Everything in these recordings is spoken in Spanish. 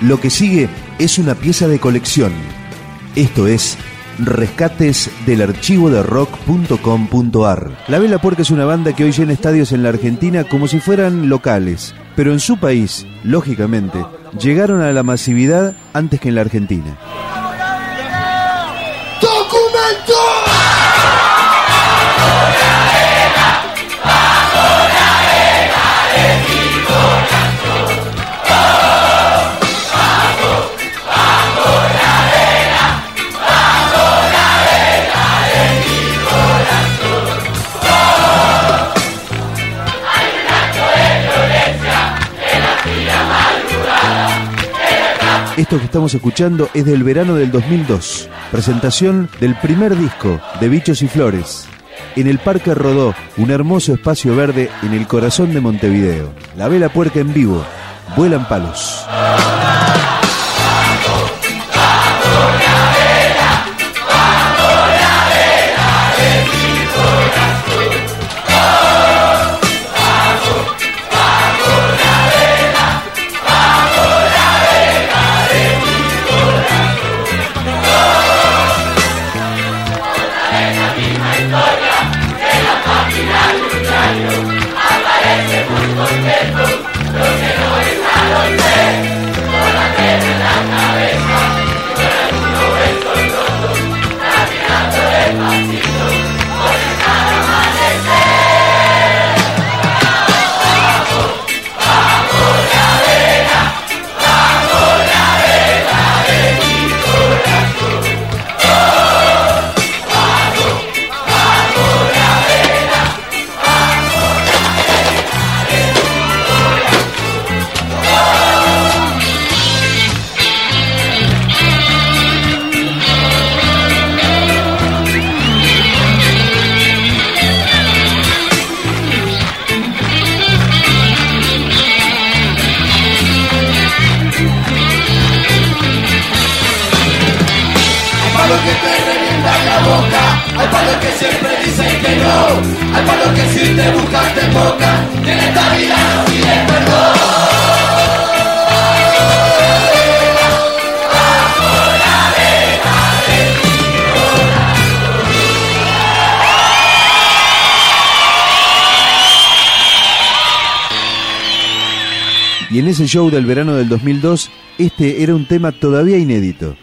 Lo que sigue es una pieza de colección. Esto es rescates del archivo de rock.com.ar. La Vela Puerca es una banda que hoy llena estadios en la Argentina como si fueran locales, pero en su país, lógicamente, llegaron a la masividad antes que en la Argentina. ¡Documento! Esto que estamos escuchando es del verano del 2002, presentación del primer disco de Bichos y Flores. En el Parque Rodó, un hermoso espacio verde en el corazón de Montevideo. La vela puerca en vivo, vuelan palos. Dicen que no, hay palos que si te buscan te toca, que en esta vida no piden perdón. Y en ese show del verano del 2002, este era un tema todavía inédito.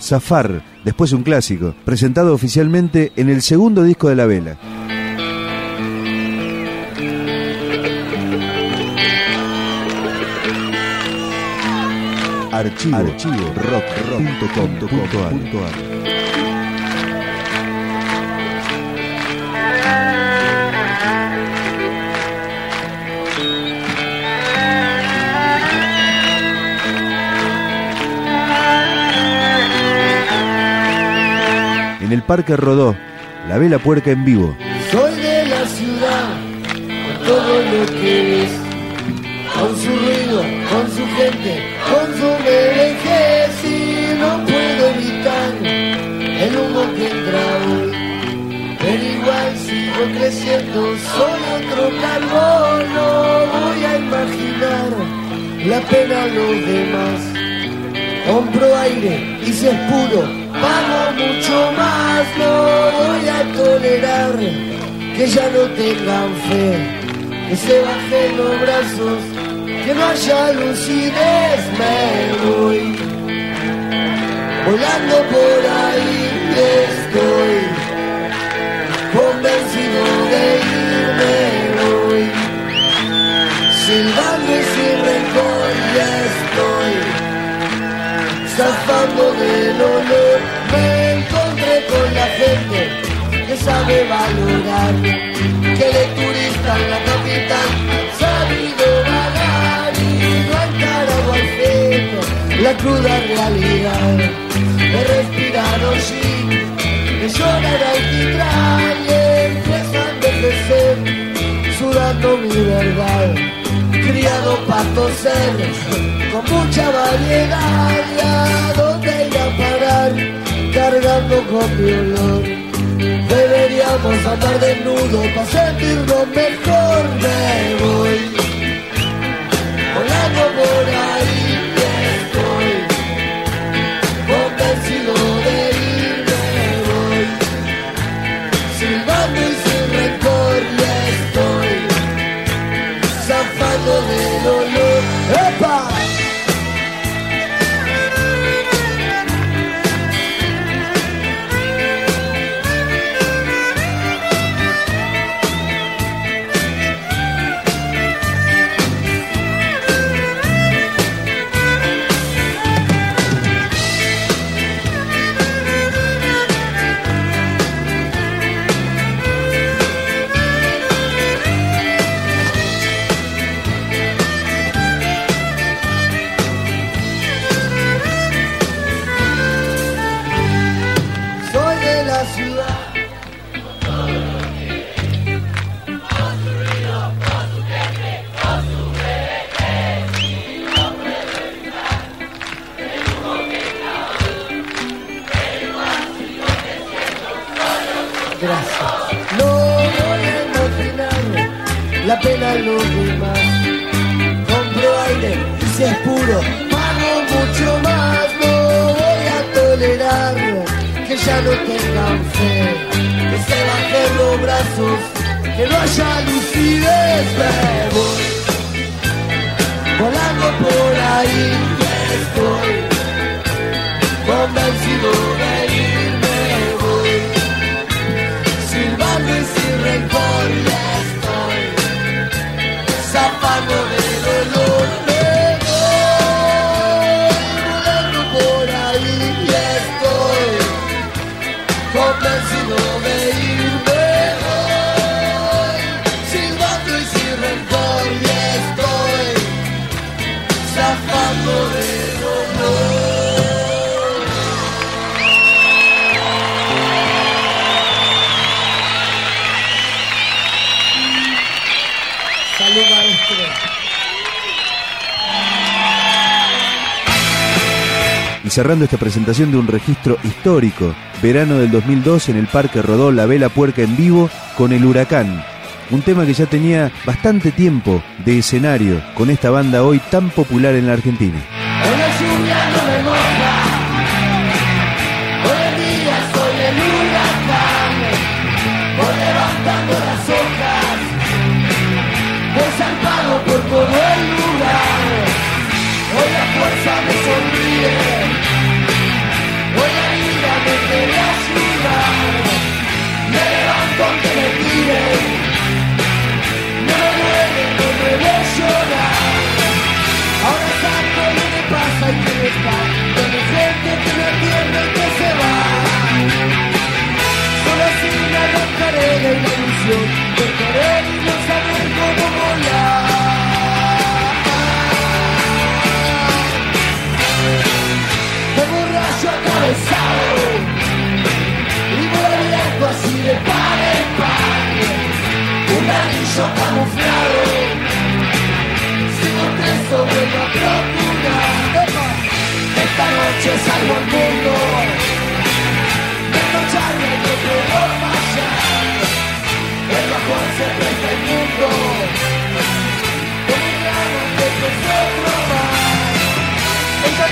Zafar, después un clásico, presentado oficialmente en el segundo disco de la vela. Archivo, Archivo. rock, el Parque Rodó, la Vela Puerca en vivo. Soy de la ciudad, con todo lo que es, con su ruido, con su gente, con su vejez y no puedo evitar el humo que entra hoy. Pero igual sigo creciendo, soy otro carbón, no voy a imaginar la pena a los demás. Compro aire y si es puro, pago mucho más, no voy a tolerar que ya no tengan fe, que se bajen los brazos, que no haya lucidez, me voy. Volando por ahí estoy, convencido de irme voy, silbando y sin rencor estoy, zafando del olor sabe valorar, que de turista en la capital sabido vagar y no encarado al la cruda realidad. De respirar hoy, de llorar alquitrán y empieza a envejecer sudando mi verdad. Criado para toser con mucha variedad. Y a dónde ir a parar cargando con mi. Deberíamos andar desnudo para sentirnos mejor. Me voy No voy a la pena de los. Compro aire y si es puro. No tengan fe, que se bajen los brazos, que no haya lucidez. Me voy volando por ahí, estoy cerrando esta presentación de un registro histórico, verano del 2002 en el Parque Rodó La Vela Puerca en vivo con El Huracán. Un tema que ya tenía bastante tiempo de escenario con esta banda hoy tan popular en la Argentina. De la ilusión De querer y no saber cómo volar. Un rayo atravesado Y voy así de par en par. Un anillo camuflado no te sobre a procurar Esta noche salgo al mundo De marcharme no puedo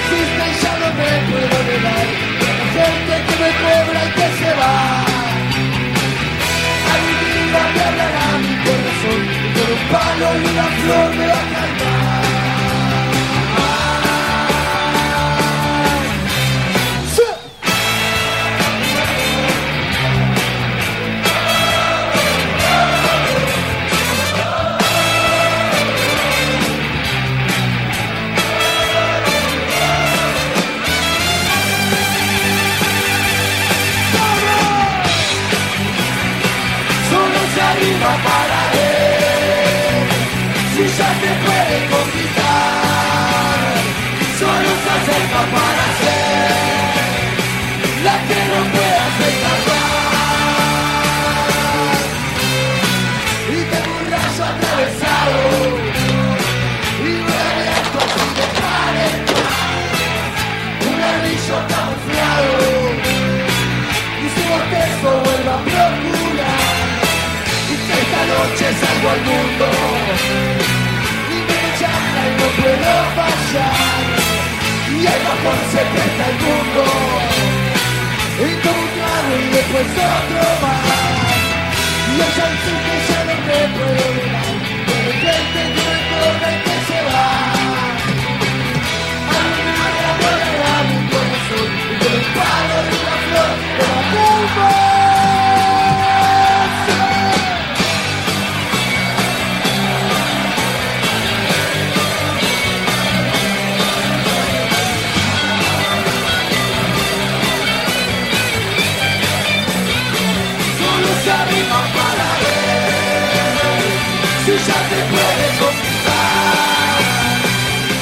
Ella existe y ya no me puedo negar. La gente que me cobra y que se va. A mi vida me hablará mi corazón. Con un palo y una flor me va a cantar. Salgo al mundo. Y me chacra y no puedo fallar y el bajón se presta al mundo. Y como un trago y después otro más. Y el chancín que ya no me puedo negar de repente que me que se va ya te puede conquistar.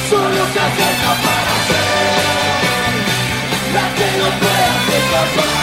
Solo acerca para ser la que no puedas escapar.